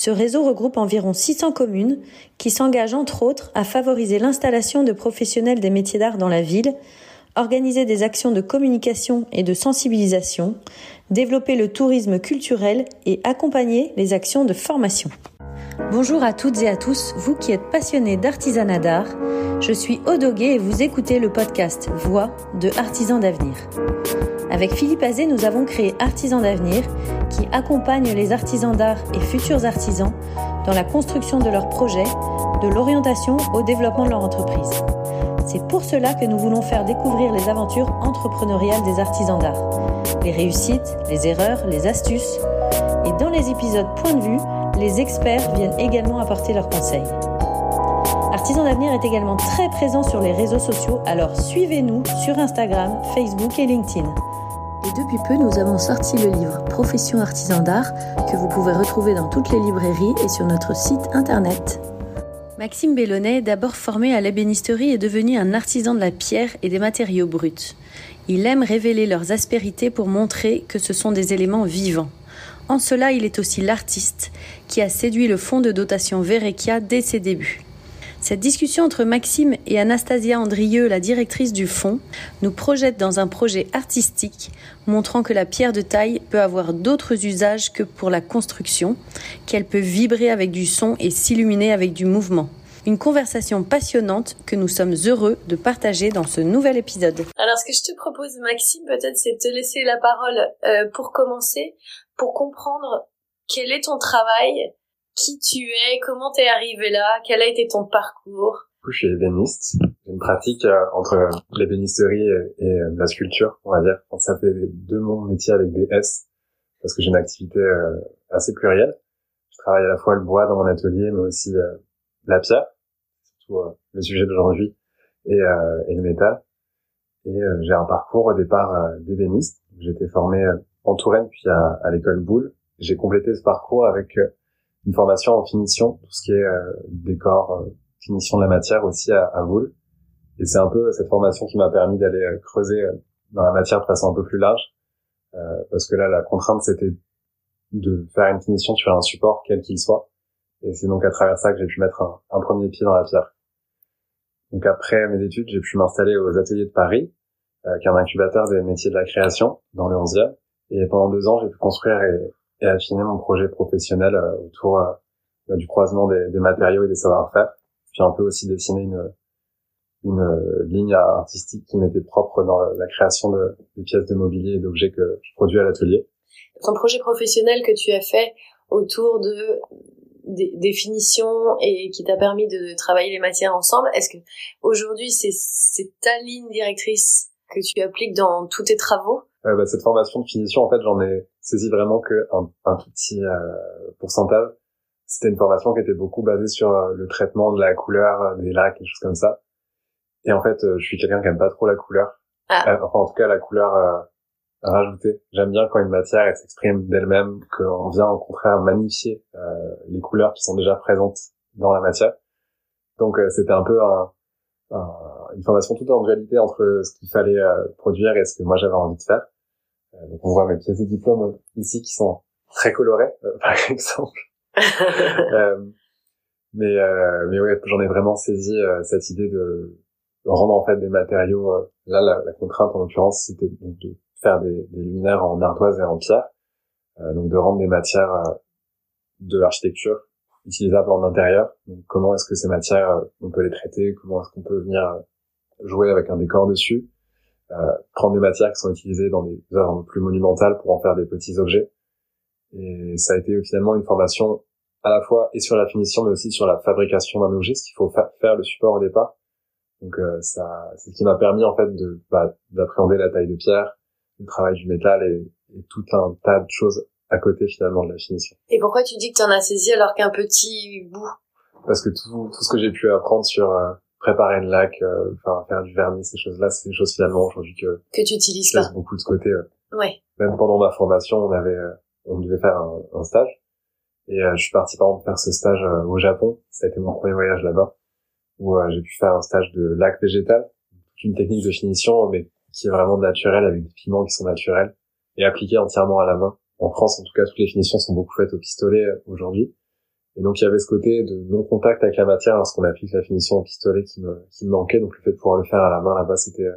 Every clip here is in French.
Ce réseau regroupe environ 600 communes qui s'engagent entre autres à favoriser l'installation de professionnels des métiers d'art dans la ville, organiser des actions de communication et de sensibilisation, développer le tourisme culturel et accompagner les actions de formation. Bonjour à toutes et à tous, vous qui êtes passionnés d'artisanat d'art. Je suis Odoguet et vous écoutez le podcast Voix de Artisans d'avenir. Avec Philippe Azé, nous avons créé Artisans d'avenir qui accompagne les artisans d'art et futurs artisans dans la construction de leurs projets, de l'orientation au développement de leur entreprise. C'est pour cela que nous voulons faire découvrir les aventures entrepreneuriales des artisans d'art, les réussites, les erreurs, les astuces. Et dans les épisodes Point de vue, les experts viennent également apporter leurs conseils. Artisans d'avenir est également très présent sur les réseaux sociaux, alors suivez-nous sur Instagram, Facebook et LinkedIn. Et depuis peu, nous avons sorti le livre Profession artisan d'art que vous pouvez retrouver dans toutes les librairies et sur notre site internet. Maxime Bellonnet, d'abord formé à l'ébénisterie, est devenu un artisan de la pierre et des matériaux bruts. Il aime révéler leurs aspérités pour montrer que ce sont des éléments vivants. En cela, il est aussi l'artiste qui a séduit le fonds de dotation Verekia dès ses débuts. Cette discussion entre Maxime et Anastasia Andrieux, la directrice du fonds, nous projette dans un projet artistique montrant que la pierre de taille peut avoir d'autres usages que pour la construction, qu'elle peut vibrer avec du son et s'illuminer avec du mouvement. Une conversation passionnante que nous sommes heureux de partager dans ce nouvel épisode. Alors ce que je te propose Maxime peut-être c'est de te laisser la parole euh, pour commencer, pour comprendre quel est ton travail qui tu es, comment t'es arrivé là, quel a été ton parcours. Je suis ébéniste. J'ai une pratique euh, entre l'ébénisterie et, euh, la sculpture, on va dire. Ça fait deux mon métier avec des S, parce que j'ai une activité euh, assez plurielle. Je travaille à la fois le bois dans mon atelier, mais aussi la pierre, surtout le sujet d'aujourd'hui, et, et le métal. Et j'ai un parcours au départ d'ébéniste. J'ai été formé en Touraine, puis à, à l'école Boulle. J'ai complété ce parcours avec une formation en finition, tout ce qui est euh, décor, euh, finition de la matière aussi à, à Voul. Et c'est un peu cette formation qui m'a permis d'aller euh, creuser dans la matière de façon un peu plus large, parce que là, la contrainte, c'était de faire une finition sur un support, quel qu'il soit. Et c'est donc à travers ça que j'ai pu mettre un, un, premier pied dans la pierre. Donc après mes études, j'ai pu m'installer aux ateliers de Paris, qui est un incubateur des métiers de la création dans le 11e. Et pendant deux ans, j'ai pu construire et, affiner mon projet professionnel euh, autour euh, du croisement des, matériaux et des savoir-faire. Puis un peu aussi dessiner une, euh, ligne artistique qui m'était propre dans la création de, des pièces de mobilier et d'objets que je produis à l'atelier. Ton projet professionnel que tu as fait autour de des, des finitions et qui t'a permis de travailler les matières ensemble, est-ce que aujourd'hui c'est ta ligne directrice que tu appliques dans tous tes travaux? Euh, bah, cette formation de finition, en fait, j'en ai saisi vraiment que un, un tout petit euh, pourcentage. C'était une formation qui était beaucoup basée sur euh, le traitement de la couleur euh, des lacs et choses comme ça. Et en fait, je suis quelqu'un qui aime pas trop la couleur. Ah. enfin, en tout cas, la couleur rajoutée. J'aime bien quand une matière elle s'exprime d'elle-même, qu'on vient au contraire magnifier les couleurs qui sont déjà présentes dans la matière. Donc, c'était un peu un, une formation toute en dualité entre ce qu'il fallait euh, produire et ce que moi j'avais envie de faire. Euh, donc on voit mes pièces de diplôme ici qui sont très colorées, euh, par exemple. mais mais ouais, j'en ai vraiment saisi cette idée de, rendre en fait des matériaux. là, la, la, contrainte en l'occurrence, c'était donc de faire des, des, luminaires en ardoise et en pierre, donc de rendre des matières de l'architecture utilisables en intérieur. Donc, comment est-ce que ces matières, on peut les traiter? Comment est-ce qu'on peut venir jouer avec un décor dessus, euh, prendre des matières qui sont utilisées dans des œuvres plus monumentales pour en faire des petits objets. Et ça a été finalement une formation à la fois et sur la finition, mais aussi sur la fabrication d'un objet, ce qu'il faut faire le support au départ. Donc euh, ça, c'est ce qui m'a permis en fait de bah, d'appréhender la taille de pierre, le travail du métal et, et, tout un tas de choses à côté finalement de la finition. Et pourquoi tu dis que tu en as saisi alors qu'un petit bout? Parce que tout, tout ce que j'ai pu apprendre sur euh, préparer une lac, euh, enfin faire du vernis, ces choses-là, c'est des choses finalement aujourd'hui que que tu utilises pas. beaucoup de côté. Ouais. Même pendant ma formation, on avait, on devait faire un, un stage, et je suis parti par exemple faire ce stage au Japon. Ça a été mon premier voyage là-bas, où j'ai pu faire un stage de lac végétal, une technique de finition, mais qui est vraiment naturelle avec des pigments qui sont naturels et appliqués entièrement à la main. En France, en tout cas, toutes les finitions sont beaucoup faites au pistolet aujourd'hui. Et donc il y avait ce côté de non-contact avec la matière lorsqu'on applique la finition au pistolet qui me, qui me manquait. Donc le fait de pouvoir le faire à la main là-bas, c'était,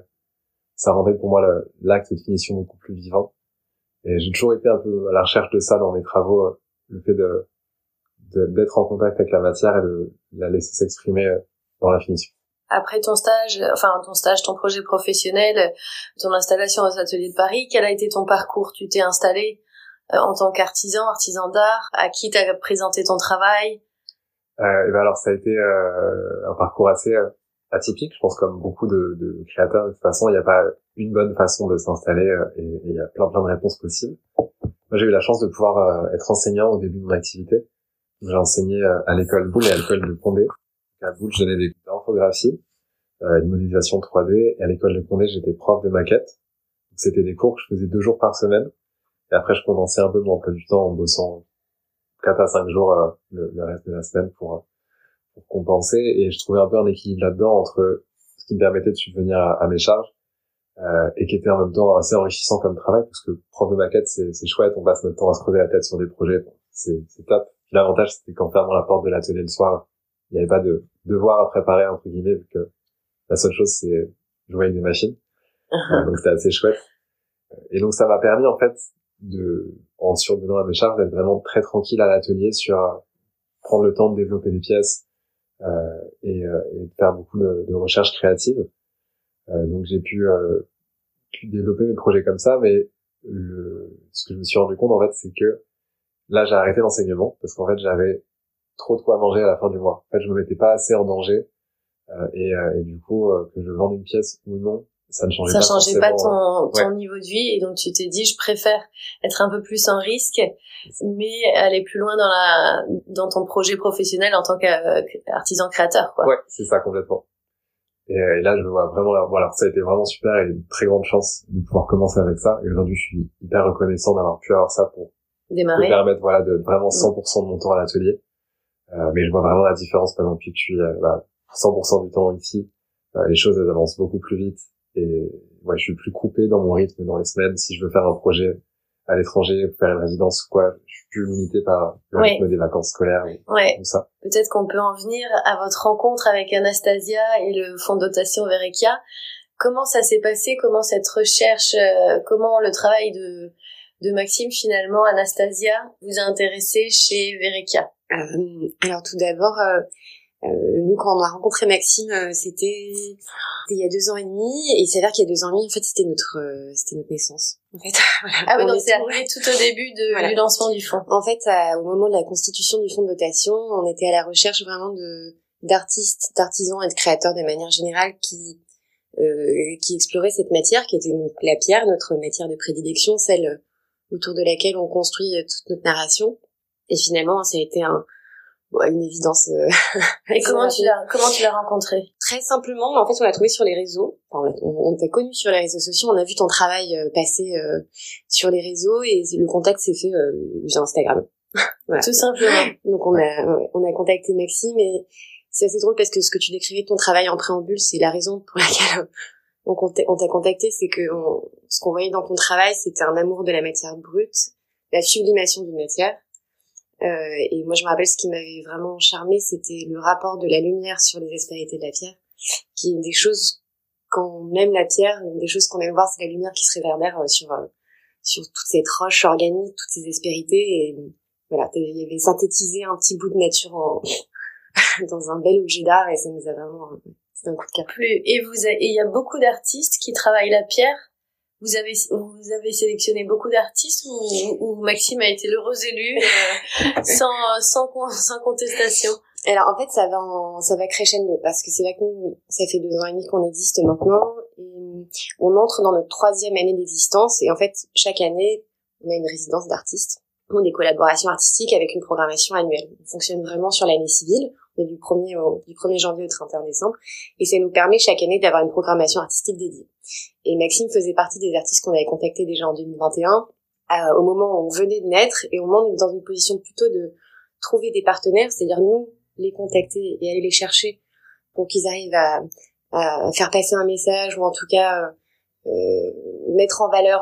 ça rendait pour moi l'acte de finition beaucoup plus vivant. Et j'ai toujours été un peu à la recherche de ça dans mes travaux, le fait de d'être en contact avec la matière et de la laisser s'exprimer dans la finition. Après ton stage, enfin ton stage, ton projet professionnel, ton installation aux ateliers de Paris, quel a été ton parcours? Tu t'es installé euh, en tant qu'artisan, artisan d'art À qui t'as présenté ton travail? Euh, et ben alors ça a été euh, un parcours assez euh, atypique, je pense comme beaucoup de, de créateurs. De toute façon, il n'y a pas une bonne façon de s'installer et il y a plein plein de réponses possibles. Moi, j'ai eu la chance de pouvoir être enseignant au début de mon activité. J'ai enseigné à l'école Boulle et à l'école de Condé. À Boulle, je donnais des cours d'infographie, euh, une modélisation 3D. Et à l'école de Condé, j'étais prof de maquette. C'était des cours que je faisais deux jours par semaine. Et après, je condensais un peu mon emploi du temps en bossant 4 à 5 jours euh, le, reste de la semaine pour, euh, pour compenser. Et je trouvais un peu un équilibre là-dedans entre ce qui me permettait de subvenir à, mes charges euh, et qui était en même temps assez enrichissant comme travail parce que prof de maquette, c'est chouette, on passe notre temps à se creuser la tête sur des projets, c'est top. L'avantage, c'était qu'en fermant la porte de l'atelier le soir, il n'y avait pas de devoir à préparer, entre guillemets, vu que la seule chose, c'est jouer avec des machines. Uh-huh. donc c'était assez chouette. Et donc ça m'a permis, en fait, de, en survenant à mes charges, d'être vraiment très tranquille à l'atelier sur euh, prendre le temps de développer des pièces euh, et, euh, et, faire beaucoup de, de recherches créatives. Euh, donc j'ai pu, euh, pu développer mes projets comme ça, mais le, ce que je me suis rendu compte en fait, c'est que là j'ai arrêté l'enseignement parce qu'en fait j'avais trop de quoi manger à la fin du mois. En fait, je me mettais pas assez en danger euh, et, euh, et, du coup que je vende une pièce ou non, ça ne changeait ça pas. changeait pas ton, ton niveau de vie et donc tu t'es dit je préfère être un peu plus en risque mais aller plus loin dans la dans ton projet professionnel en tant qu'artisan créateur quoi. Ouais, c'est ça complètement. Et, et, là je vois vraiment voilà, ça a été vraiment super et une très grande chance de pouvoir commencer avec ça et aujourd'hui je suis hyper reconnaissant d'avoir pu avoir ça pour démarrer me permettre voilà de vraiment 100% mm. de mon temps à l'atelier. Euh, mais je vois vraiment la différence par exemple que je suis euh, bah, 100% du temps ici, euh, les choses elles avancent beaucoup plus vite et ouais, je suis plus coupé dans mon rythme dans les semaines. Si je veux faire un projet à l'étranger, faire une résidence ou quoi, je suis plus limité par le rythme des vacances scolaires et ouais. tout ça. Peut-être qu'on peut en venir à votre rencontre avec Anastasia et le fonds de dotation Verekia. Comment ça s'est passé? Comment cette recherche, euh, comment le travail de, de Maxime finalement, Anastasia, vous a intéressé chez Verekia? Euh, Alors tout d'abord, euh, euh, nous, quand on a rencontré Maxime, euh, c'était il y a deux ans et demi, et il s'avère qu'il y a deux ans et demi, en fait, c'était notre euh, c'était notre naissance. En fait. Ah oui, donc c'est arrivé tout au début de, du lancement du fonds. En fait, au moment de la constitution du fonds de dotation, on était à la recherche vraiment de d'artistes, d'artisans et de créateurs de manière générale qui euh, qui exploraient cette matière, qui était donc la pierre, notre matière de prédilection, celle autour de laquelle on construit toute notre narration. Et finalement, ça a été un une évidence. Euh, et comment tu l'as comment tu l'as rencontré? Très simplement, en fait, on l'a trouvé sur les réseaux. Enfin, on, t'a connu sur les réseaux sociaux. On a vu ton travail euh, passer euh, sur les réseaux et le contact s'est fait via Instagram. voilà. Tout simplement. Donc on a on a contacté Maxime et c'est assez drôle parce que ce que tu décrivais de ton travail en préambule, c'est la raison pour laquelle on t'a contacté, c'est que ce qu'on voyait dans ton travail, c'était un amour de la matière brute, la sublimation d'une matière euh, et moi, je me rappelle ce qui m'avait vraiment charmé, c'était le rapport de la lumière sur les aspérités de la pierre, qui est une des choses quand on aime la pierre, une des choses qu'on aime voir, c'est la lumière qui se réverbère euh, sur euh, sur toute cette roche organique, toutes ces aspérités. Et voilà, il y avait synthétisé un petit bout de nature en, dans un bel objet d'art, et ça nous a vraiment c'est un coup de cœur. Et vous, et il y a beaucoup d'artistes qui travaillent la pierre vous avez vous avez sélectionné beaucoup d'artistes ou, ou, Maxime a été l'heureux élu euh, sans, sans sans contestation? Alors en fait ça va en, ça va crescendo parce que c'est vrai que nous ça fait deux ans et demi qu'on existe maintenant et on entre dans notre troisième année d'existence et en fait chaque année on a une résidence d'artistes ou des collaborations artistiques avec une programmation annuelle. On fonctionne vraiment sur l'année civile du 1er au, du 1er janvier au 31 décembre. Et ça nous permet chaque année d'avoir une programmation artistique dédiée. Et Maxime faisait partie des artistes qu'on avait contactés déjà en 2021, au moment où on venait de naître et au moment où on est dans une position plutôt de trouver des partenaires, c'est-à-dire nous les contacter et aller les chercher pour qu'ils arrivent à, à, faire passer un message ou en tout cas euh, mettre en valeur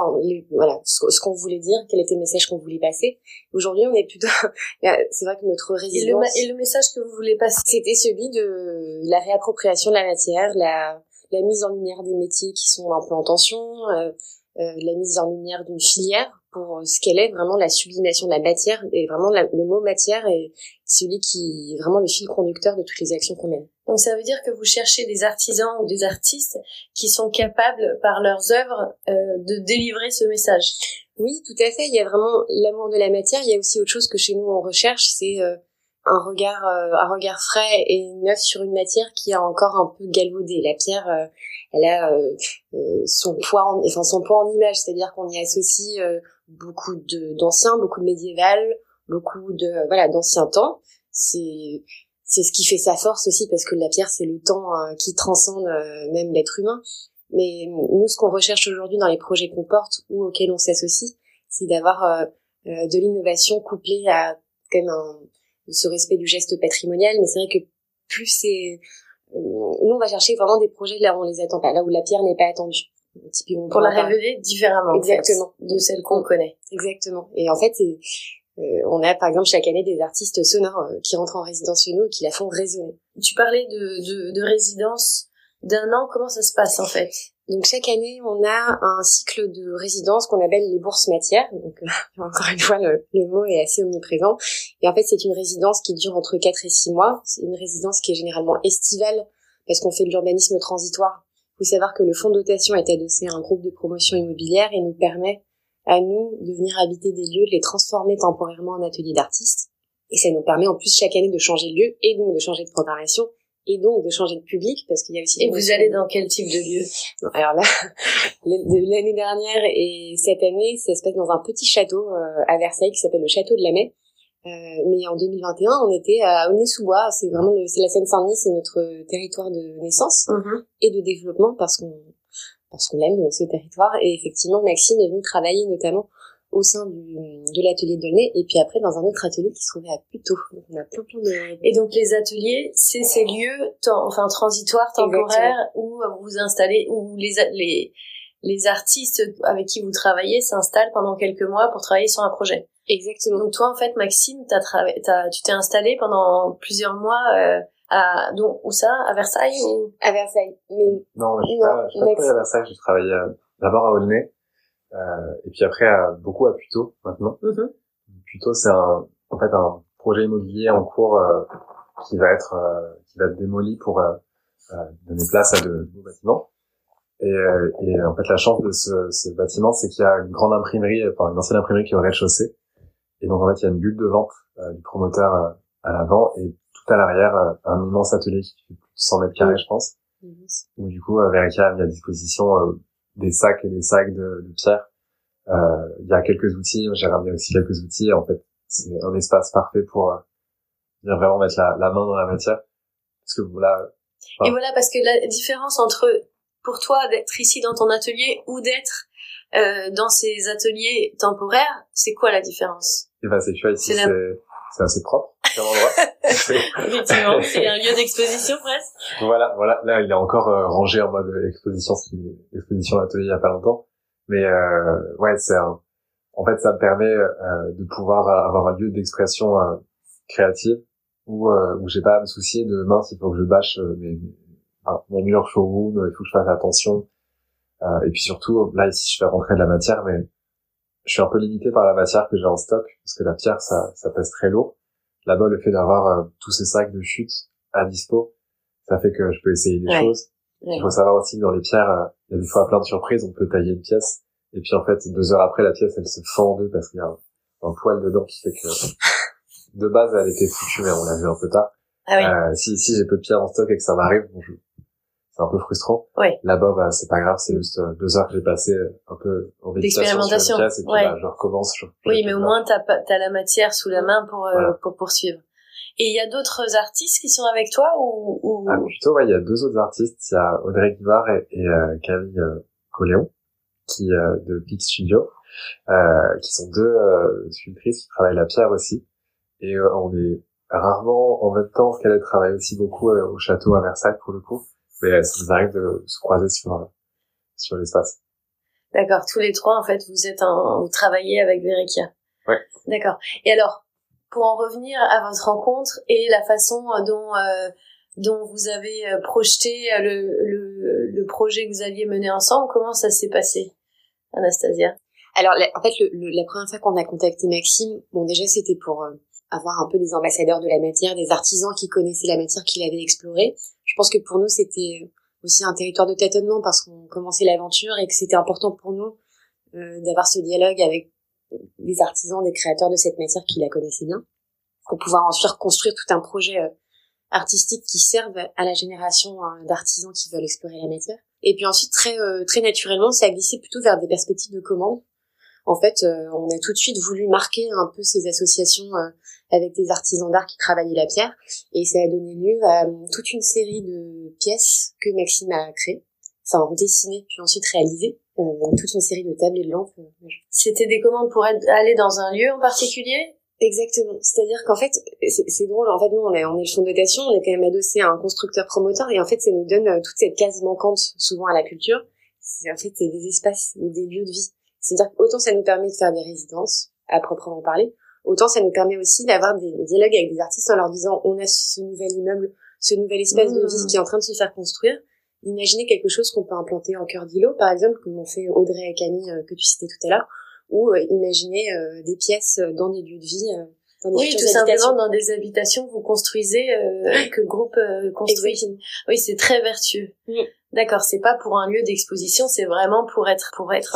voilà ce, qu'on voulait dire, quel était le message qu'on voulait passer. Aujourd'hui, on est plutôt c'est vrai que notre résidence et le, message que vous voulez passer, c'était celui de la réappropriation de la matière, la la mise en lumière des métiers qui sont un peu en tension, euh, euh, la mise en lumière d'une filière pour euh, ce qu'elle est vraiment la sublimation de la matière et vraiment le mot matière est celui qui est vraiment le fil conducteur de toutes les actions qu'on mène. Donc ça veut dire que vous cherchez des artisans ou des artistes qui sont capables par leurs œuvres euh, de délivrer ce message. Oui, tout à fait. Il y a vraiment l'amour de la matière. Il y a aussi autre chose que chez nous on recherche, c'est euh, un regard euh, un regard frais et neuf sur une matière qui a encore un peu galvaudé. La pierre, euh, elle a euh, son poids en, enfin son poids en image, c'est-à-dire qu'on y associe beaucoup de d'anciens, beaucoup de médiéval, beaucoup de voilà d'anciens temps. C'est c'est ce qui fait sa force aussi parce que la pierre c'est le temps qui transcende même l'être humain. Mais nous, ce qu'on recherche aujourd'hui dans les projets qu'on porte ou auxquels on s'associe, c'est d'avoir de l'innovation couplée à comme un ce respect du geste patrimonial, mais c'est vrai que plus c'est... Euh, nous, on va chercher vraiment des projets là où on les attend pas, là où la pierre n'est pas attendue. Typiquement, pour la révéler différemment exactement de celle qu'on connaît exactement et en fait euh, on a par exemple chaque année des artistes sonores euh, qui rentrent en résidence chez nous et qui la font résonner tu parlais de, de, de résidence d'un an comment ça se passe en fait? Donc chaque année, on a un cycle de résidence qu'on appelle les bourses matières. Donc euh, encore une fois, le, mot est assez omniprésent. Et en fait, c'est une résidence qui dure entre 4 et 6 mois. C'est une résidence qui est généralement estivale parce qu'on fait de l'urbanisme transitoire. Faut savoir que le fonds de dotation est adossé à un groupe de promotion immobilière et nous permet à nous de venir habiter des lieux, de les transformer temporairement en ateliers d'artistes. Et ça nous permet en plus chaque année de changer de lieu et donc de changer de programmation et donc de changer de public parce qu'il y a aussi et vous allez dans quel type de lieu? Alors là l'année dernière et cette année ça se passe dans un petit château euh, à Versailles qui s'appelle le château de la Mai mais en 2021 on était à Aulnay-sous-Bois c'est vraiment le, c'est la Seine-Saint-Denis c'est notre territoire de naissance mm-hmm. et de développement parce qu'on parce qu'on aime ce territoire et effectivement Maxime est venu travailler notamment au sein du, de l'atelier de Dolnay et puis après dans un autre atelier qui se trouvait à Puteaux. Donc on a plein plein de... Et donc les ateliers, c'est ces lieux enfin transitoires, temporaires où vous vous installez, où les, les, les artistes avec qui vous travaillez s'installent pendant quelques mois pour travailler sur un projet. Exactement. Donc toi en fait Maxime, t'as as, tu t'es installé pendant plusieurs mois euh, à donc où ça? À Versailles ou? À Versailles mais non je suis pas, à Versailles j'ai travaillé euh, d'abord à Aulnay euh, et puis après, beaucoup à Puto maintenant. Mm Puto, c'est un, en fait un projet immobilier en cours euh, qui va être euh, qui va être démoli pour donner place à de nouveaux bâtiments. Et, et, en fait, la chance de ce, ce bâtiment, c'est qu'il y a une grande imprimerie, enfin une ancienne imprimerie qui est au rez-de-chaussée. Et donc en fait, il y a une bulle de vente du promoteur à l'avant et tout à l'arrière, un immense atelier qui fait plus de 100 mètres carrés, je pense. Où du coup, Verica a mis à disposition des sacs et des sacs de, de pierre. Euh, il y a quelques outils, j'ai ramené aussi quelques outils. En fait, c'est un espace parfait pour euh, vraiment mettre la, la, main dans la matière. Parce que voilà. Et voilà, parce que la différence entre pour toi d'être ici dans ton atelier ou d'être euh, dans ces ateliers temporaires, c'est quoi la différence? Eh ben c'est tu vois ici c'est assez propre comme endroit. Effectivement, c'est un lieu d'exposition presque. Voilà, voilà. Là, il est encore euh, rangé en mode exposition, exposition d'atelier il y a pas longtemps. Mais euh, ouais, c'est en fait ça me permet euh, de pouvoir avoir un lieu d'expression euh, créative où euh, où j'ai pas à me soucier de mince, il faut que je bâche mes, mon mur showroom, il faut que je fasse attention. et puis surtout, là ici, je fais rentrer de la matière, mais je suis un peu limité par la matière que j'ai en stock parce que la pierre ça ça pèse très lourd. Là-bas, le fait d'avoir tous ces sacs de chute à dispo, ça fait que je peux essayer des choses. Il faut savoir aussi que dans les pierres, euh, il y a des fois plein de surprises. On peut tailler une pièce et puis en fait deux heures après, la pièce elle se fend en deux parce qu'il y a un, poil dedans qui fait que de base elle était foutue, mais on l'a vu un peu tard. Ah oui. euh, si si j'ai peu de pierres en stock et que ça m'arrive, bon, c'est un peu frustrant. Oui. Là-bas, bah, c'est pas grave, c'est juste euh, deux heures que j'ai passé euh, un peu en d'expérimentation et puis bah, je recommence. oui, mais au moins t'as as la matière sous la main pour pour poursuivre. Et il y a d'autres artistes qui sont avec toi ou, ou... Ah, plutôt, ouais, il y a deux autres artistes. Il y a Audrey Guivard et, et euh, Camille euh, Coléon, qui euh, de Big Studio, euh, qui sont deux euh, sculptrices qui travaillent la pierre aussi. Et on est rarement en même temps qu'elle travaille aussi beaucoup au château à Versailles pour le coup. Mais ça nous arrive de se croiser sur sur l'espace. D'accord, tous les trois en fait, vous êtes en, vous travaillez avec Verikia. Ouais. D'accord. Et alors, pour en revenir à votre rencontre et la façon dont euh, dont vous avez euh, projeté euh, le, le, le, projet que vous alliez mener ensemble, comment ça s'est passé, Anastasia? Alors, en fait, le, la première fois qu'on a contacté Maxime, bon, déjà, c'était pour avoir un peu des ambassadeurs de la matière, des artisans qui connaissaient la matière qu'il avait explorée. Je pense que pour nous, c'était aussi un territoire de tâtonnement parce qu'on commençait l'aventure et que c'était important pour nous euh, d'avoir ce dialogue avec des artisans, des créateurs de cette matière qui la connaissaient bien, pour pouvoir ensuite construire tout un projet euh, artistique qui serve à la génération euh, d'artisans qui veulent explorer la matière. Et puis ensuite, très euh, très naturellement, ça a glissé plutôt vers des perspectives de commande. En fait, on a tout de suite voulu marquer un peu ces associations avec des artisans d'art qui travaillaient la pierre, et ça a donné lieu à toute une série de pièces que Maxime a créées, enfin dessinées puis ensuite réalisées, euh, toute une série de tables et de lampes. Euh, C'était des commandes pour aller dans un lieu en particulier? Exactement. C'est-à-dire qu'en fait, c'est drôle. En fait, nous, on est, on est le fonds de dotation, on est quand même adossé à un constructeur promoteur, et en fait, ça nous donne euh, toute cette case manquante souvent à la culture. En fait, c'est des espaces ou des lieux de vie. C'est-à-dire qu'autant ça nous permet de faire des résidences, à proprement parler, autant ça nous permet aussi d'avoir des dialogues avec des artistes en leur disant on a ce nouvel immeuble, ce nouvel espace de vie mmh. qui est en train de se faire construire imaginez quelque chose qu'on peut implanter en cœur d'îlot, par exemple, comme on fait Audrey et Camille euh, que tu citais tout à l'heure, ou euh, imaginez euh, des pièces dans des lieux de vie. Dans des oui, tout simplement dans des habitations, vous construisez que le groupe construit. Oui, c'est très vertueux. D'accord, c'est pas pour un lieu d'exposition, c'est vraiment pour être pour être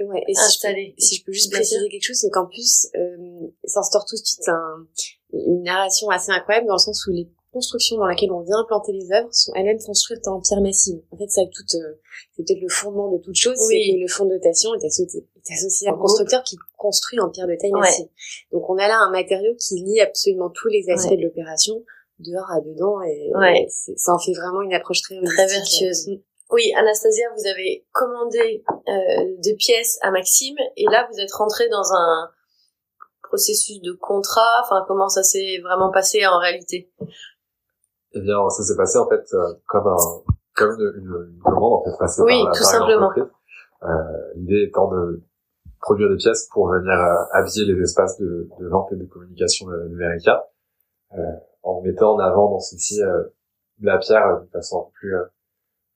ouais, et installé. Si je, peux, juste préciser quelque chose, c'est qu'en plus, euh, ça instaure tout de suite un, une narration assez incroyable dans le sens où les construction dans laquelle on vient implanter les œuvres sont elles-mêmes construites en pierre massive. En fait, c'est tout, euh, c'est peut-être le fondement de toute chose, c'est que le fonds de dotation est associé, est associé à un constructeur qui construit en pierre de taille massive. Donc on a là un matériau qui lie absolument tous les aspects de l'opération, dehors à dedans, et, ça en fait vraiment une approche très très vertueuse. Oui, Anastasia, vous avez commandé euh, des pièces à Maxime, et là vous êtes rentré dans un processus de contrat. Enfin, comment ça s'est vraiment passé en réalité? Eh bien, ça s'est passé en fait euh, comme un comme une, une, commande en fait passée oui, par, tout simplement. Euh, L'idée étant de produire des pièces pour venir euh, habiller les espaces de, de, vente et de communication Verica, euh, en mettant en avant dans ceci euh, la pierre de façon plus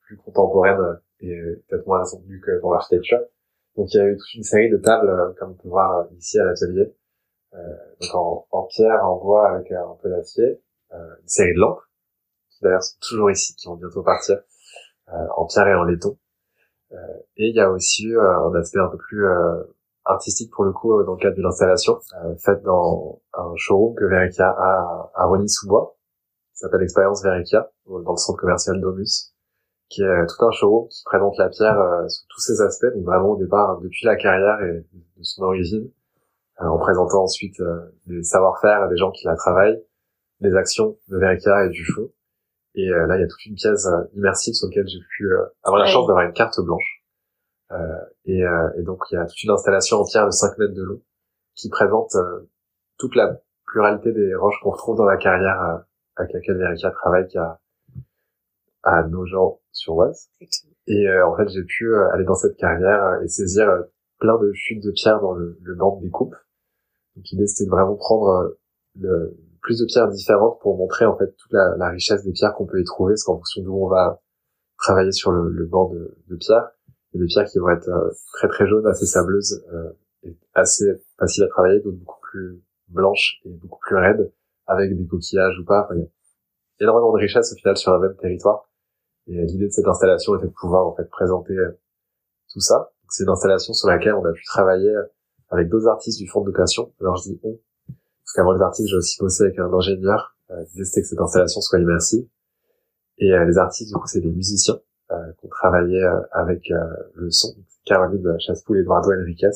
plus contemporaine et peut-être moins assemblée que dans l'architecture. Donc il y a eu toute une série de tables, comme on peut voir ici à l'atelier, donc en, en, pierre, en bois avec un peu d'acier, une série de lampes d'ailleurs toujours ici, qui vont bientôt partir, euh, en pierre et en laiton. Euh, et il y a aussi euh, un aspect un peu plus artistique pour le coup dans le cadre de l'installation, faite dans un showroom que Verica a à Rony-sous-Bois, qui s'appelle Expérience Verica, dans le centre commercial Domus, qui est tout un showroom qui présente la pierre sous tous ses aspects, donc vraiment au départ depuis la carrière et de son origine, en présentant ensuite les savoir-faire des gens qui la travaillent, les actions de Verica et du fond, et euh, là, il y a toute une pièce euh, immersive sur laquelle j'ai pu euh, avoir la chance d'avoir une carte blanche. Et, et, donc, il y a toute une installation entière de 5 mètres de long qui présente toute la pluralité des roches qu'on retrouve dans la carrière avec laquelle Verica travaille, qui a à Nogent-sur-Oise. Et en fait, j'ai pu aller dans cette carrière et saisir plein de chutes de pierres dans le, le banc de découpe. Donc l'idée, c'était de vraiment prendre le, plus de pierres différentes pour montrer en fait toute la, la richesse des pierres qu'on peut y trouver, parce qu'en fonction d'où on va travailler sur le, le banc de, de pierres, il y a des pierres qui vont être euh, très très jaunes, assez sableuses euh, et assez faciles à travailler, d'autres beaucoup plus blanches et beaucoup plus raides, avec des coquillages ou pas. Enfin, il y a énormément de richesse au final sur un même territoire. Et l'idée de cette installation était de pouvoir en fait présenter euh, tout ça. C'est une installation sur laquelle on a pu travailler avec d'autres artistes du fonds de dotation. Alors je dis on, parce qu'avant les artistes, j'ai aussi bossé avec un ingénieur euh, qui que cette installation soit immersive. Et euh, les artistes, du coup, c'est des musiciens euh, qui ont travaillé euh, avec euh, le son. Caroline Chaspoul et Eduardo Enriquez,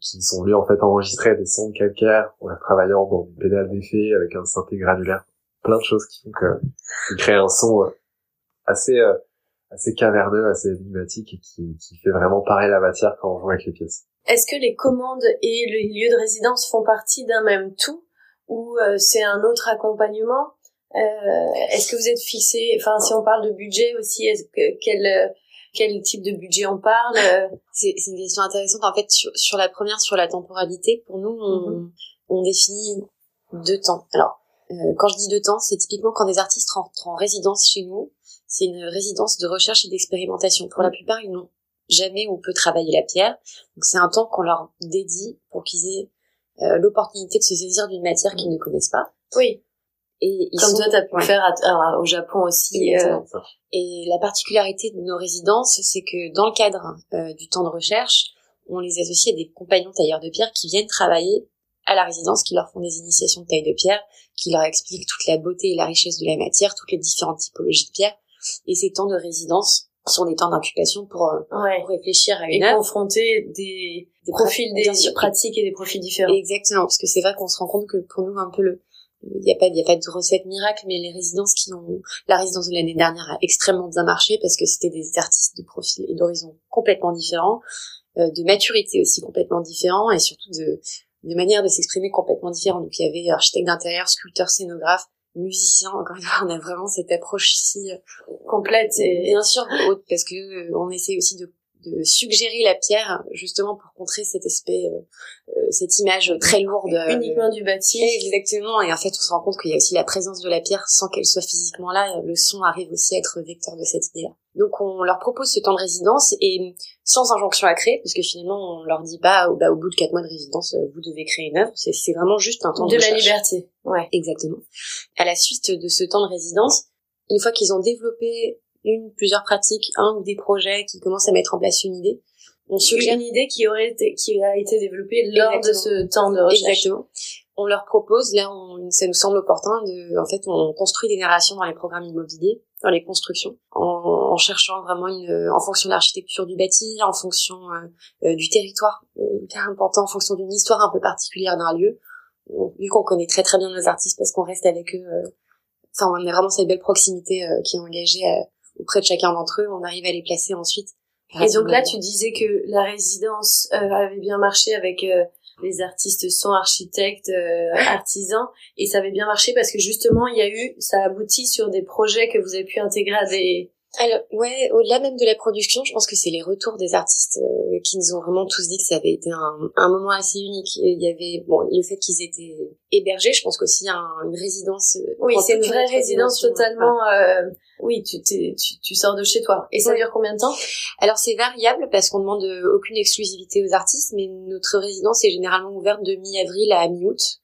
qui sont venus en fait enregistrer des sons de calcaire en travaillant dans une pédale d'effet avec un synthé granulaire, plein de choses qui font que qui créent un son assez assez caverneux, assez énigmatique et qui, qui fait vraiment pareil la matière quand on joue avec les pièces. Est-ce que les commandes et les lieux de résidence font partie d'un même tout ou euh, c'est un autre accompagnement? Euh, Est-ce que vous êtes fixé Enfin, si on parle de budget aussi, est-ce que, quel euh, quel type de budget on parle? C'est une question intéressante. En fait, sur, la première, sur la temporalité, pour nous, on, mm-hmm. on définit deux temps. Alors, quand je dis deux temps, c'est typiquement quand des artistes rentrent en résidence chez nous, c'est une résidence de recherche et d'expérimentation. Pour la plupart, ils n'ont jamais ou peu travaillé la pierre. Donc c'est un temps qu'on leur dédie pour qu'ils aient euh, l'opportunité de se saisir d'une matière qu'ils ne connaissent pas. Oui. Et Comme toi, tu as pu le faire au Japon aussi. Euh... Et la particularité de nos résidences, c'est que dans le cadre euh, du temps de recherche, on les associe à des compagnons tailleurs de pierre qui viennent travailler à la résidence, qui leur font des initiations de taille de pierre, qui leur expliquent toute la beauté et la richesse de la matière, toutes les différentes typologies de pierre, et ces temps de résidence sont des temps d'incubation pour, euh, pour, réfléchir à une et confronter des, des profils des pratiques et des profils différents. Exactement parce que c'est vrai qu'on se rend compte que pour nous un peu le il n'y a pas il y a pas de recette miracle mais les résidences qui ont la résidence de l'année dernière a extrêmement bien marché parce que c'était des artistes de profils et d'horizons complètement différents euh, de maturité aussi complètement différents et surtout de de manière de s'exprimer complètement différente donc il y avait architecte d'intérieur sculpteur scénographe musicien encore une fois on a vraiment cette approche ici euh, complète et bien sûr. parce que euh, on essaie aussi de de suggérer la pierre justement pour contrer cet aspect euh, euh, cette image très lourde uniquement du bâti. Exactement. Et en fait on se rend compte qu'il y a aussi la présence de la pierre sans qu'elle soit physiquement là. Le son arrive aussi à être vecteur de cette idée là donc on leur propose ce temps de résidence et sans injonction à créer parce que finalement on leur dit pas au, bah, au bout de quatre mois de résidence euh, vous devez créer une œuvre. C'est c'est vraiment juste un temps de, de la liberté. Ouais. Exactement. À la suite de ce temps de résidence une fois qu'ils ont développé une, plusieurs pratiques, un ou des projets qui commencent à mettre en place une idée. On suggère une idée qui aurait été, qui a été développée lors de ce temps de recherche. Exactement. On leur propose, là, on, ça nous semble opportun de, en fait, on construit des narrations dans les programmes immobiliers, dans les constructions, en, en cherchant vraiment une, en fonction de l'architecture du bâti, en fonction euh, euh du territoire, hyper important, en fonction d'une histoire un peu particulière d'un lieu. vu qu'on connaît très très bien nos artistes parce qu'on reste avec eux, euh, enfin, on a vraiment cette belle proximité euh, qui est engagée auprès de chacun d'entre eux, on arrive à les placer ensuite. Et donc là, tu disais que la résidence euh, avait bien marché avec euh, les artistes sont architectes, euh, artisans, et ça avait bien marché parce que justement, il y a eu, ça aboutit sur des projets que vous avez pu intégrer à des alors ouais, au-delà même de la production, je pense que c'est les retours des artistes euh, qui nous ont vraiment tous dit que ça avait été un, un moment assez unique. Il y avait bon le fait qu'ils étaient hébergés, je pense qu'aussi un, une résidence. Euh, oui, c'est une vraie résidence totalement. Euh, oui, tu, tu, tu sors de chez toi. Et ça dure combien de temps? Alors c'est variable parce qu'on demande aucune exclusivité aux artistes, mais notre résidence est généralement ouverte de mi-avril à mi-août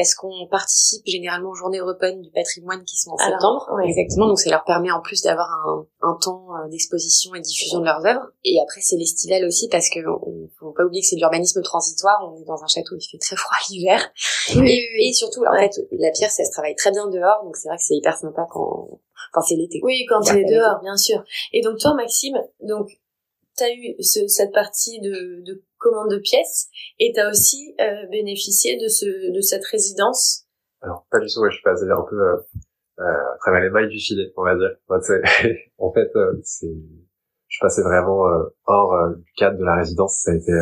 parce qu'on participe généralement aux journées européennes du patrimoine qui sont en septembre. Exactement, donc ça leur permet en plus d'avoir un, un, temps euh, d'exposition et diffusion de leurs œuvres. Et après c'est l'estival aussi parce que on, faut pas oublier que c'est de l'urbanisme transitoire. On est dans un château, il fait très froid l'hiver. et, surtout, en fait, la pierre ça se travaille très bien dehors, donc c'est vrai que c'est hyper sympa quand, quand c'est l'été. Oui, quand c'est dehors, bien sûr. Et donc toi, Maxime, donc t'as eu ce, cette partie de, de commande de pièces et tu as aussi euh, bénéficié de ce de cette résidence. Alors pas du tout ouais je suis passé un peu euh, euh, à travers les mailles du filet on va dire. En fait euh, c'est je passais vraiment euh, hors du cadre de la résidence. Ça a été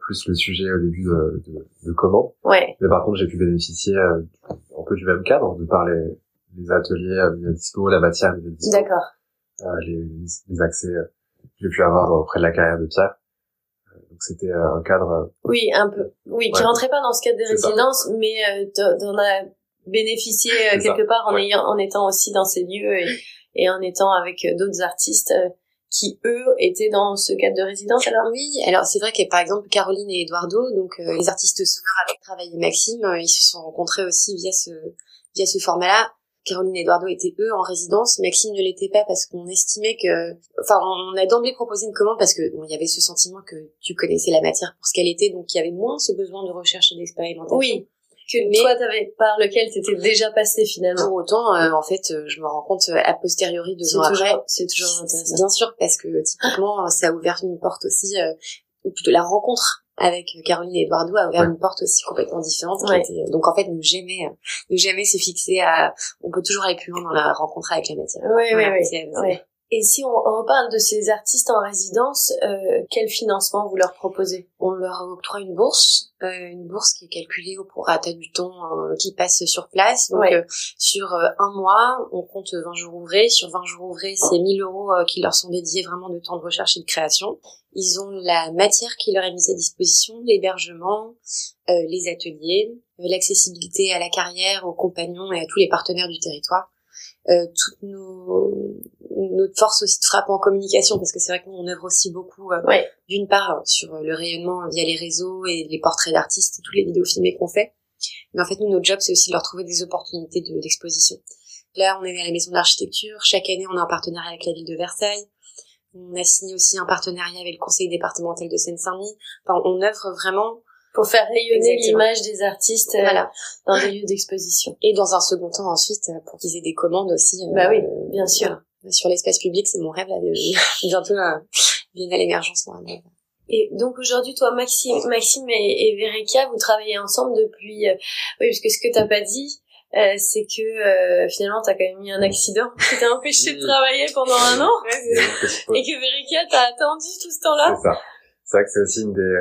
plus le sujet au début de, de, de commande. Ouais. Mais par contre j'ai pu bénéficier un peu du même cadre de par les, les ateliers mis à dispo la matière mise à dispo. D'accord. Les, les accès j'ai pu avoir auprès de la carrière de Pierre donc c'était euh, un cadre. Euh, oui, un peu. Oui, qui rentrait pas dans ce cadre des résidences, mais euh, t'en as bénéficié quelque part en ayant, en étant aussi dans ces lieux et, et en étant avec d'autres artistes qui eux étaient dans ce cadre de résidence. Alors oui alors c'est vrai que par exemple Caroline et Eduardo donc les artistes sonores avec travaillé Maxime ils se sont rencontrés aussi via ce via ce format là Caroline et Eduardo étaient eux en résidence, Maxime ne l'était pas parce qu'on estimait que, enfin, on a d'emblée proposé une commande parce que bon, il y avait ce sentiment que tu connaissais la matière pour ce qu'elle était, donc il y avait moins ce besoin de recherche et d'expérimentation. Oui. Que mais, toi, t'avais par lequel t'étais déjà passé finalement. Pour autant, euh, en fait, euh, je me rends compte euh, a posteriori de ans après. C'est toujours intéressant. Bien sûr, parce que typiquement, ça a ouvert une porte aussi, ou plutôt la rencontre avec Caroline et Eduardo a ouvert une porte aussi complètement différente. donc en fait, ne jamais, ne jamais se fixer à, on peut toujours aller plus loin dans la rencontre avec la matière. Oui, oui, oui. Et si on reparle de ces artistes en résidence, euh, quel financement vous leur proposez? On leur octroie une bourse, euh, une bourse qui est calculée au prorata du temps euh, qui passe sur place. Donc euh, sur euh, un mois, on compte 20 jours ouvrés. Sur 20 jours ouvrés, c'est 1000 euros qui leur sont dédiés vraiment de temps de recherche et de création. Ils ont la matière qui leur est mise à disposition, l'hébergement, les ateliers, l'accessibilité à la carrière, aux compagnons et à tous les partenaires du territoire. Euh, toutes nos notre force aussi de frappe en communication parce que c'est vrai qu'on œuvre aussi beaucoup euh, d'une part sur le rayonnement via les réseaux et les portraits d'artistes et toutes les vidéos filmées qu'on fait. Mais en fait nous notre job c'est aussi de leur trouver des opportunités d'exposition. Là on est à la maison de l'architecture. Chaque année on a un partenariat avec la ville de Versailles. On a signé aussi un partenariat avec le conseil départemental de Seine-Saint-Denis. Enfin on œuvre vraiment pour faire rayonner l'image des artistes euh, voilà. dans des lieux d'exposition. Et dans un second temps ensuite, euh, pour qu'ils aient des commandes aussi. Euh, bah oui, bien sûr. Sur l'espace public, c'est mon rêve là de bientôt euh, bien à l'émergence. Et donc aujourd'hui, toi, Maxime, Maxime et, et vous travaillez ensemble depuis. oui, parce que ce que t'as pas dit, euh, c'est que euh, finalement t'as quand même eu un accident qui t'a empêché de travailler pendant un an et que Verica t'a attendu tout ce temps-là. C'est ça. C'est vrai que c'est aussi une des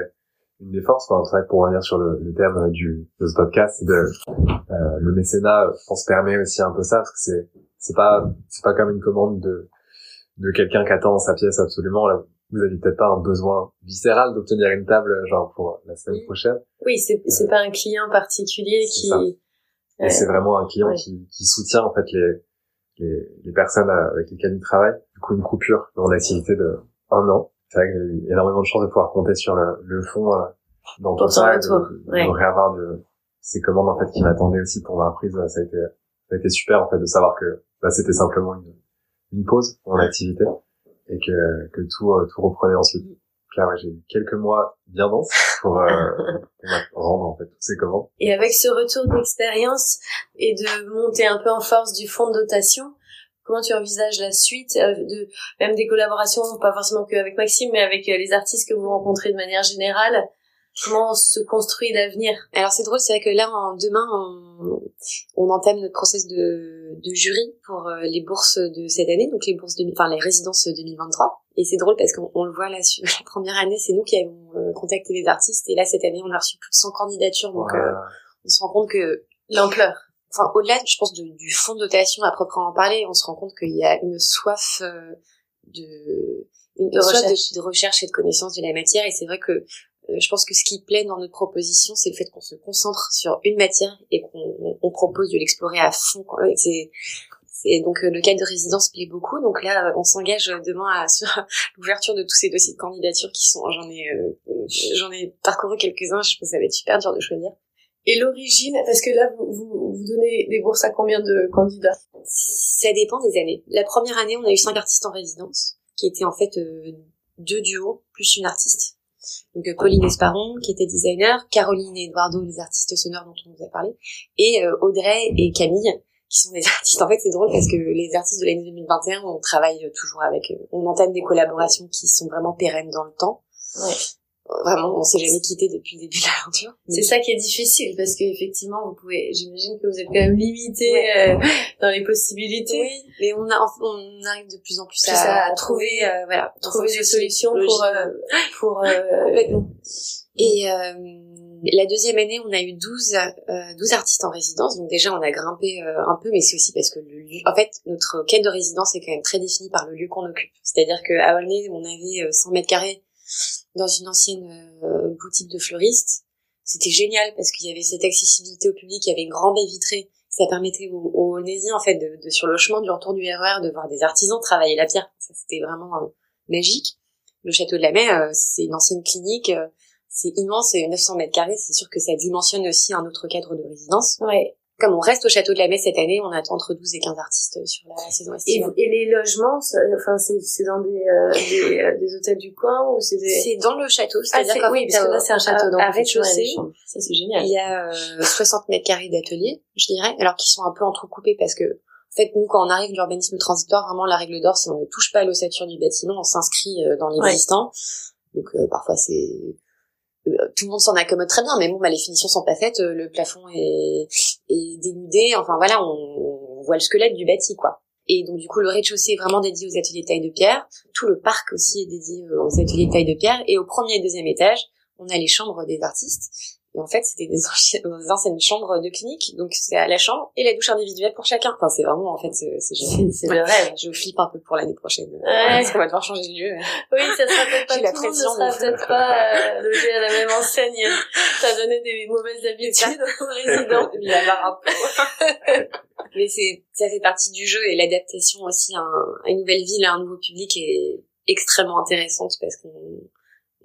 une des forces, enfin, vrai pour revenir sur le, le terme du, de ce podcast, c'est de euh, le mécénat, je pense, permet aussi un peu ça, parce que c'est c'est pas c'est pas comme une commande de de quelqu'un qui attend sa pièce absolument. Là, vous avez peut-être pas un besoin viscéral d'obtenir une table, genre pour la semaine prochaine. Oui, c'est c'est pas un client particulier qui. Et c'est vraiment un client qui qui soutient en fait les les, les personnes avec lesquelles il travaille. Du coup, une coupure dans l'activité de un an c'est vrai que j'ai eu énormément de chance de pouvoir compter sur le, le fond euh, dans tout ça, de, de, de, réavoir de, ces commandes en fait qui m'attendaient aussi pour ma reprise. Ça a été, ça a été super en fait de savoir que bah, c'était simplement une, une pause en activité et que, que tout, euh, tout reprenait ensuite. Donc là, ouais, j'ai eu quelques mois bien denses pour, euh, pour rendre en fait toutes ces commandes. Et avec ce retour d'expérience et de monter un peu en force du fonds de dotation, comment tu envisages la suite euh, de même des collaborations pas forcément que avec Maxime mais avec euh, les artistes que vous rencontrez de manière générale comment se construit l'avenir? Alors c'est drôle c'est vrai que là en, demain on, on entame notre process de, de jury pour euh, les bourses de cette année donc les bourses de enfin les résidences 2023 et c'est drôle parce qu'on le voit là sur la première année c'est nous qui avons contacté les artistes. Et là cette année on a reçu plus de 100 candidatures. Donc on se rend compte que l'ampleur enfin au-delà je pense du fonds de dotation à proprement parler on se rend compte qu'il y a une soif euh, de une de recherche. De, recherche et de connaissance de la matière. Et c'est vrai que euh, je pense que ce qui plaît dans notre proposition c'est le fait qu'on se concentre sur une matière et qu'on on propose de l'explorer à fond c'est c'est donc euh, le cadre de résidence plaît beaucoup. Donc là on s'engage demain à, sur l'ouverture de tous ces dossiers de candidature qui sont j'en ai j'en ai parcouru quelques-uns. Je pense que ça va être super dur de choisir et l'origine, parce que là, vous, vous, vous, donnez des bourses à combien de candidats? Ça dépend des années. La première année, on a eu cinq artistes en résidence, qui étaient en fait euh, deux duos, plus une artiste. Donc euh, Pauline Esparon, qui était designer, Caroline et Eduardo, les artistes sonores dont on vous a parlé, et euh, Audrey et Camille, qui sont des artistes. En fait, c'est drôle parce que les artistes de l'année 2021, on travaille toujours avec, on entame des collaborations qui sont vraiment pérennes dans le temps. Ouais vraiment on s'est jamais quitté depuis le début de l'aventure. C'est ça qui est difficile parce qu'effectivement vous pouvez j'imagine que vous êtes quand même limité euh, dans les possibilités. Oui mais on a on arrive de plus en plus à, trouver euh, voilà trouver des solutions pour euh, pour et la deuxième année, on a eu 12, 12 artistes en résidence. Donc déjà, on a grimpé un peu, mais c'est aussi parce que le en fait, notre quête de résidence est quand même très définie par le lieu qu'on occupe. C'est-à-dire qu'à Aulnay, on avait 100 mètres carrés dans une ancienne euh, boutique de fleuriste. C'était génial parce qu'il y avait cette accessibilité au public, il y avait une grande baie vitrée. Ça permettait aux, aux en fait, de, de, sur le chemin du retour du RER, e de voir des artisans travailler la pierre. Ça, c'était vraiment euh, magique. Le château de la Mai, euh, c'est une ancienne clinique. c'est immense, c'est 900 mètres carrés. C'est sûr que ça dimensionne aussi un autre cadre de résidence. Ouais comme on reste au château de la Messe cette année, on attend entre 12 et 15 artistes sur la saison estivale. Et, et les logements, enfin c'est dans des, euh, des, euh, des, hôtels du coin ou c'est des C'est dans le château, ah, c'est-à-dire ah, oui, parce que là c'est un château donc rez-de-chaussée. Ça c'est génial. Il y a euh, 60 mètres carrés d'ateliers, je dirais, alors qu'ils sont un peu entrecoupés parce que en fait, nous, quand on arrive l'urbanisme transitoire, vraiment, la règle d'or, c'est on ne touche pas à l'ossature du bâtiment, on s'inscrit euh, dans l'existant. Donc, parfois, c'est tout le monde s'en accommode très bien, mais bon, bah, les finitions sont pas faites, le plafond est, est dénudé, enfin voilà, on, on voit le squelette du bâti, quoi. Et donc du coup, le rez-de-chaussée est vraiment dédié aux ateliers de taille de pierre. Tout le parc aussi est dédié aux ateliers de taille de pierre. Et au premier et deuxième étage, on a les chambres des artistes. Et en fait, c'était des, anciennes chambres de clinique. Donc, c'est à la chambre et la douche individuelle pour chacun. Enfin, c'est vraiment, en fait, c'est génial. C'est le rêve. Je flippe un peu pour l'année prochaine. Ouais. Parce qu'on va devoir changer de lieu. Oui, ça sera peut-être pas la tout le monde pression, ne sera peut-être pas euh, logé à la même enseigne. T'as donné des mauvaises habitudes aux résidents. Il va avoir un peu. Mais c'est, ça fait partie du jeu et l'adaptation aussi à, un- à une nouvelle ville, à un nouveau public est extrêmement intéressante parce qu'on,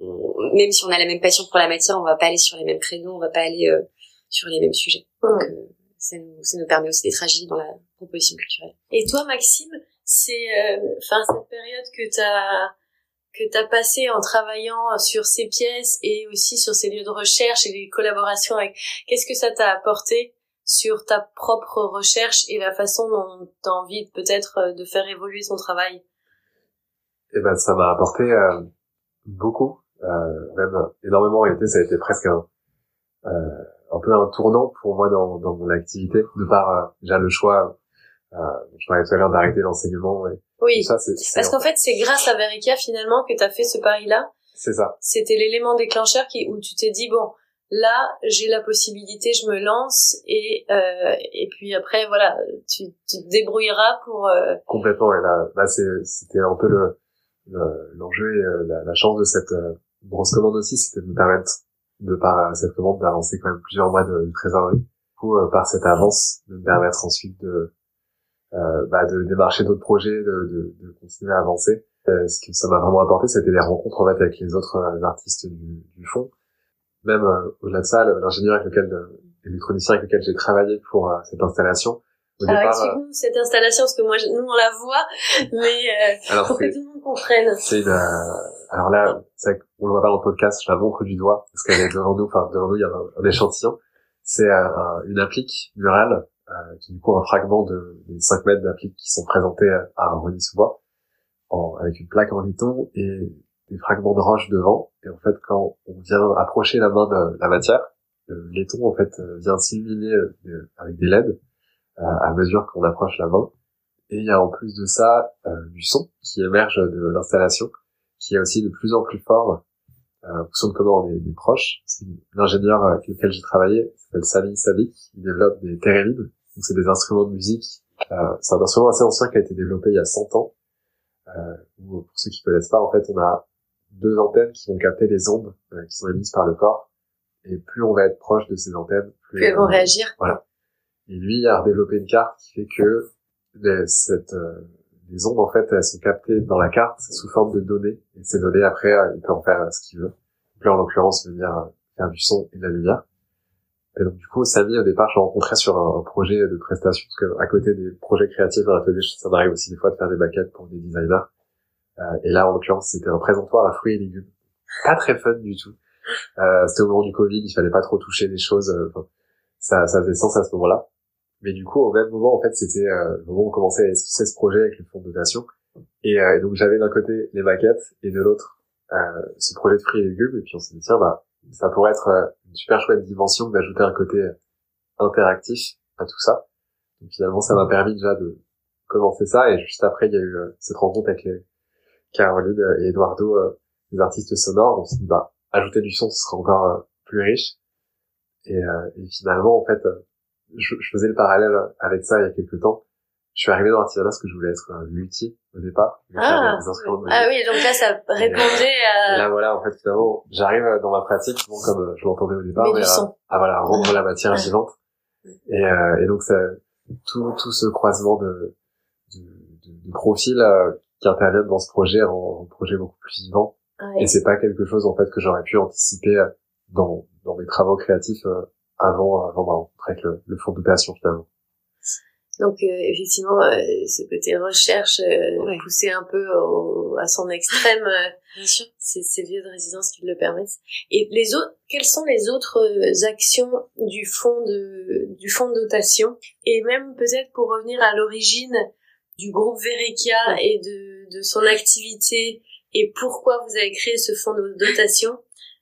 on- même si on a la même passion pour la matière, on va pas aller sur les mêmes créneaux, on va pas aller euh, sur les mêmes sujets. Donc, euh, ça nous, ça nous permet aussi d'être agiles dans la proposition culturelle. Et toi, Maxime, c'est, euh, enfin, cette période que t'as que t'as passé en travaillant sur ces pièces et aussi sur ces lieux de recherche et les collaborations avec, qu'est-ce que ça t'a apporté sur ta propre recherche et la façon dont t'as envie peut-être euh, de faire évoluer ton travail? Et ben ça m'a apporté euh, beaucoup, même énormément en réalité. Ça a été presque un, euh, un peu un tournant pour moi dans, dans mon activité, de par euh, déjà le choix. Euh, je parlais tout à l'heure d'arrêter l'enseignement et Oui, ça. C'est c'est- parce qu'en fait, c'est grâce à Verica finalement que t'as fait ce pari-là. c'est ça. C'était l'élément déclencheur qui, où tu t'es dit bon, là, j'ai la possibilité, je me lance et euh, et puis après voilà, tu, tu te débrouilleras pour. euh, Complètement. Et là, là c'était un peu le le- l'enjeu et euh, la, la chance de cette euh, grosse commande aussi, c'était de me permettre, de par euh, cette commande, d'avancer quand même plusieurs mois de, de trésorerie. Du coup, euh, par cette avance, de me permettre ensuite de euh, bah, de démarcher d'autres projets, de, de, de continuer à avancer. Euh, ce que ça m'a vraiment apporté, c'était les rencontres en fait avec les autres euh, artistes du, du fond. Même euh, au-delà de ça, l'ingénieur avec lequel, l'électronicien avec lequel j'ai travaillé pour euh, cette installation. Au Alors départ, explique-nous cette installation parce que moi, je- nous on la voit, mais euh, alors pour que tout le monde comprenne. C'est une, euh, alors là, c'est qu'on le voit pas dans le podcast, je la montre du doigt, parce qu'elle est devant nous, enfin, devant nous, il y a un, échantillon. C'est un- une applique murale, euh, qui est du coup un fragment de, des 5 mètres d'applique qui sont présentés à Rony-sous-Bois, avec une plaque en laiton et des fragments de roche devant. Et en fait, quand on vient approcher la main de la matière, le laiton, en fait, euh, vient s'illuminer euh, avec des LED, euh, à mesure qu'on approche la main. Et il y a en plus de ça euh, du son qui émerge de l'installation, qui est aussi de plus en plus fort euh, en fonction de comment on est, des proches. C'est L'ingénieur avec lequel j'ai travaillé s'appelle Sami Sabik, il développe des thérémines, donc c'est des instruments de musique. Euh, c'est un instrument assez ancien qui a été développé il y a 100 ans. Euh, où, pour ceux qui connaissent pas, en fait, on a deux antennes qui vont capter les ondes euh, qui sont émises par le corps. Et plus on va être proche de ces antennes, plus, Puis elles vont euh, réagir. et lui a redéveloppé une carte qui fait que les, cette, euh, les ondes, en fait, elles sont captées dans la carte sous forme de données. Et ces données, après, euh, il peut en faire euh, ce qu'il veut. Donc là, en l'occurrence, venir euh, faire du son et de la lumière. Et donc, du coup, Samy, au départ, je l'ai rencontré sur un, projet de prestation, parce que à côté des projets créatifs dans l'atelier, ça m'arrive aussi des fois de faire des maquettes pour des designers. Et là, en l'occurrence, c'était un présentoir à fruits et légumes. Pas très fun du tout. Euh, c'était au moment du Covid, il fallait pas trop toucher des choses. ça, ça faisait sens à ce moment-là. Mais du coup, au même moment, en fait, c'était euh, le moment où on commençait à esquisser ce projet avec le fonds de dotation. Et, euh, donc, j'avais d'un côté les maquettes et de l'autre euh, ce projet de fruits et légumes. Et puis, on s'est dit, tiens, bah, ça pourrait être euh, une super chouette dimension d'ajouter un côté euh, interactif à tout ça. Donc, finalement, ça m'a permis déjà de commencer ça. Et juste après, il y a eu euh, cette rencontre avec les Caroline et Eduardo, des artistes sonores. On s'est dit, bah, ajouter du son, ce sera encore plus riche. Et, et finalement, en fait, je, je faisais le parallèle avec ça il y a quelques temps. Je suis arrivé dans l'artisanat parce que je voulais être euh, luthier au départ. Ah, de ah oui, donc là, ça répondait Et à là, voilà, en fait, finalement, j'arrive euh, dans ma pratique, bon, comme euh, je l'entendais au départ, mais mais à, à, voilà, à rendre la matière Ouais. vivante. Et, euh, et donc, ça, tout, tout ce croisement de, de, de, de profils euh, qui interviennent dans ce projet rend un projet beaucoup plus vivant. Ouais. Et c'est pas quelque chose, en fait, que j'aurais pu anticiper euh, dans, dans mes travaux créatifs euh, avant, avant ma rencontre avec le, le fonds de dotation, finalement. Donc euh, effectivement, euh, ce côté recherche euh, Ouais. poussé un peu au- à son extrême, euh, Bien sûr. c'est ces lieux de résidence qui le permettent. Et les autres, quelles sont les autres euh, actions du fonds de du fonds de dotation Et même peut-être pour revenir à l'origine du groupe Verekia et de, de son activité et pourquoi vous avez créé ce fonds de dotation.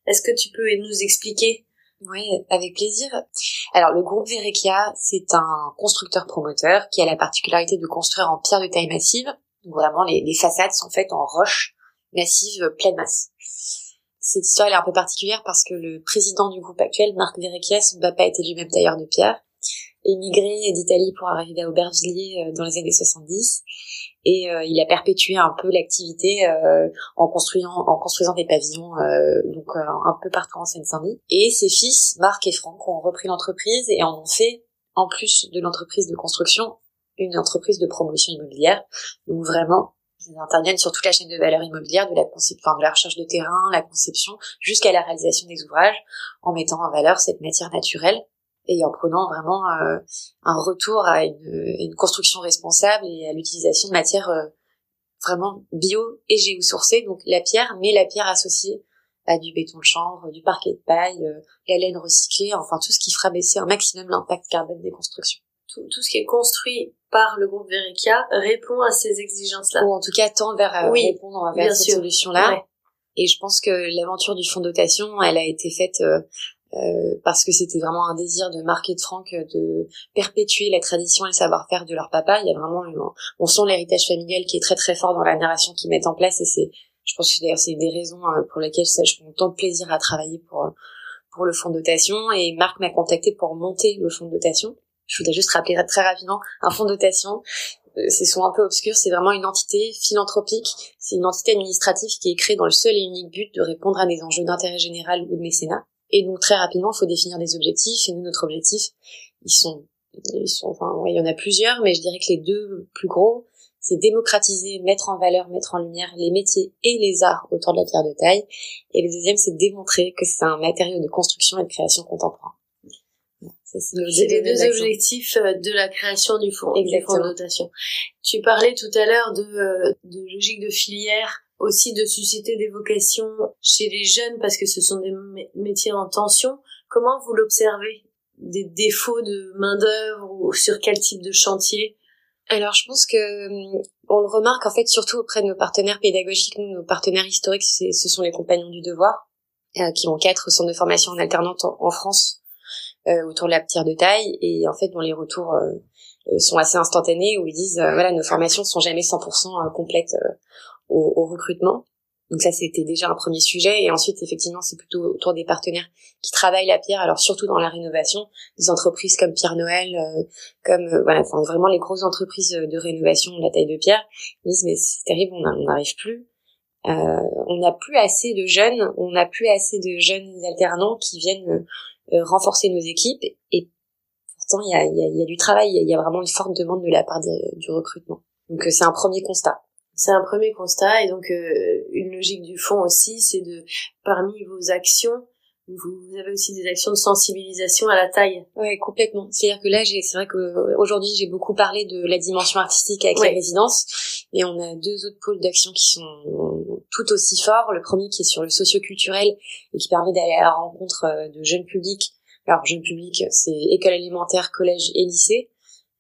Est-ce que tu peux nous expliquer Oui, avec plaisir. Alors le groupe Verekia, c'est un constructeur promoteur qui a la particularité de construire en pierre de taille massive. Donc vraiment les, façades sont faites en roche massive pleine masse. Cette histoire elle est un peu particulière parce que le président du groupe actuel, Marc Verecchia, son papa était lui-même tailleur de pierre, émigré d'Italie pour arriver à Aubervilliers euh, dans les années 70 et euh, il a perpétué un peu l'activité euh, en construisant en construisant des pavillons donc un peu partout en Seine-Saint-Denis. Et ses fils Marc et Franck ont repris l'entreprise et en ont fait en plus de l'entreprise de construction une entreprise de promotion immobilière. Donc vraiment ils interviennent sur toute la chaîne de valeur immobilière, de la, enfin, de la recherche de terrain, la conception, jusqu'à la réalisation des ouvrages, en mettant en valeur cette matière naturelle et en prenant vraiment euh, un retour à une, une, construction responsable et à l'utilisation de matières euh, vraiment bio et géosourcées, donc la pierre, mais la pierre associée à du béton de chanvre, du parquet de paille, euh, la laine recyclée, enfin tout ce qui fera baisser un maximum l'impact carbone des constructions tout, ce qui est construit par le groupe Verica répond à ces exigences-là. Ou en tout cas tend vers euh, répondre vers cette solution-là. Et je pense que l'aventure du fonds de dotation, elle a été faite euh, euh, parce que c'était vraiment un désir de Marc et de Franck de perpétuer la tradition et le savoir-faire de leur papa. Il y a vraiment, on sent l'héritage familial qui est très très fort dans la narration qu'ils mettent en place et c'est, je pense que d'ailleurs c'est des raisons pour lesquelles je prends tant de plaisir à travailler pour pour le fonds de dotation et Marc m'a contacté pour monter le fonds de dotation je voudrais juste rappeler très rapidement un fonds de dotation. Euh, c'est souvent un peu obscur, c'est vraiment une entité philanthropique, c'est une entité administrative qui est créée dans le seul et unique but de répondre à des enjeux d'intérêt général ou de mécénat. Et donc très rapidement, il faut définir des objectifs. Et nous, notre objectif, ils sont, ils sont, enfin, ouais, il y en a plusieurs, mais je dirais que les deux plus gros, c'est démocratiser, mettre en valeur, mettre en lumière les métiers et les arts autour de la pierre de taille. Et le deuxième, c'est démontrer que c'est un matériau de construction et de création contemporain. C'est les deux objectifs euh, de la création du fonds, du fonds de dotation. Tu parlais tout à l'heure de, euh, de logique de filière, aussi de susciter des vocations chez les jeunes parce que ce sont des métiers en tension. Comment vous l'observez? Des défauts de main d'œuvre ou sur quel type de chantier? Alors je pense que hum, on le remarque en fait surtout auprès de nos partenaires pédagogiques, nos partenaires historiques, ce sont les compagnons du devoir, euh, qui ont quatre centres de formation en alternante en France euh, autour de la pierre de taille. Et en fait dont les retours euh, sont assez instantanés où ils disent voilà nos formations sont jamais 100% complètes au, recrutement. Donc ça c'était déjà un premier sujet. Et ensuite effectivement c'est plutôt autour des partenaires qui travaillent la pierre. Alors surtout dans la rénovation des entreprises comme Pierre Noël comme voilà enfin vraiment les grosses entreprises de rénovation de la taille de pierre disent mais c'est terrible on n'arrive plus. Euh, on n'a plus assez de jeunes. On n'a plus assez de jeunes alternants qui viennent euh, renforcer nos équipes. Et pourtant il y a, y, a, du travail, il y a vraiment une forte demande de la part du recrutement. Donc euh, c'est un premier constat. C'est un premier constat et donc euh, une logique du fond aussi, c'est de parmi vos actions, vous avez aussi des actions de sensibilisation à la taille. Ouais, complètement. C'est-à-dire que là, c'est vrai qu'aujourd'hui, j'ai beaucoup parlé de la dimension artistique avec la résidence, et on a deux autres pôles d'action qui sont tout aussi forts. Le premier qui est sur le socioculturel et qui permet d'aller à la rencontre euh, de jeunes publics. Alors, jeunes publics, c'est école alimentaire, collège et lycée,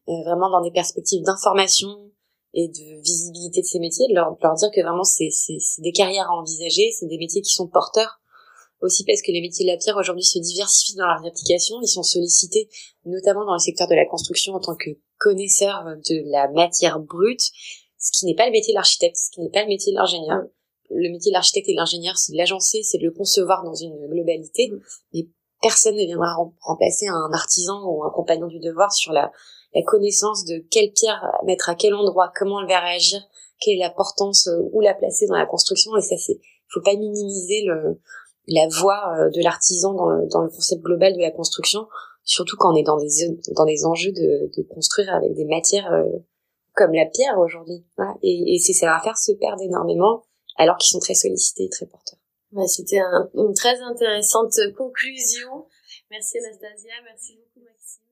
euh, vraiment dans des perspectives d'information et de visibilité de ces métiers, de leur, de leur dire que vraiment c'est des carrières à envisager, c'est des métiers qui sont porteurs. Aussi parce que les métiers de la pierre aujourd'hui se diversifient dans leurs applications, ils sont sollicités notamment dans le secteur de la construction en tant que connaisseurs de la matière brute, ce qui n'est pas le métier de l'architecte, ce qui n'est pas le métier de l'ingénieur. Le métier de l'architecte et de l'ingénieur, c'est de l'agencer, c'est de le concevoir dans une globalité, mais personne ne viendra remplacer un artisan ou un compagnon du devoir sur la, la connaissance de quelle pierre mettre à quel endroit, comment elle va réagir, quelle est la portance, euh, où la placer dans la construction, et ça c'est, faut pas minimiser le, la voix euh, de l'artisan dans le, dans le concept global de la construction, surtout quand on est dans des, dans des enjeux de, de construire avec des matières euh, comme la pierre aujourd'hui. Et, et ces savoir-faire se perdent énormément alors qu'ils sont très sollicités et très porteurs. Bah, C'était une très intéressante conclusion. Merci Anastasia, merci beaucoup Maxime.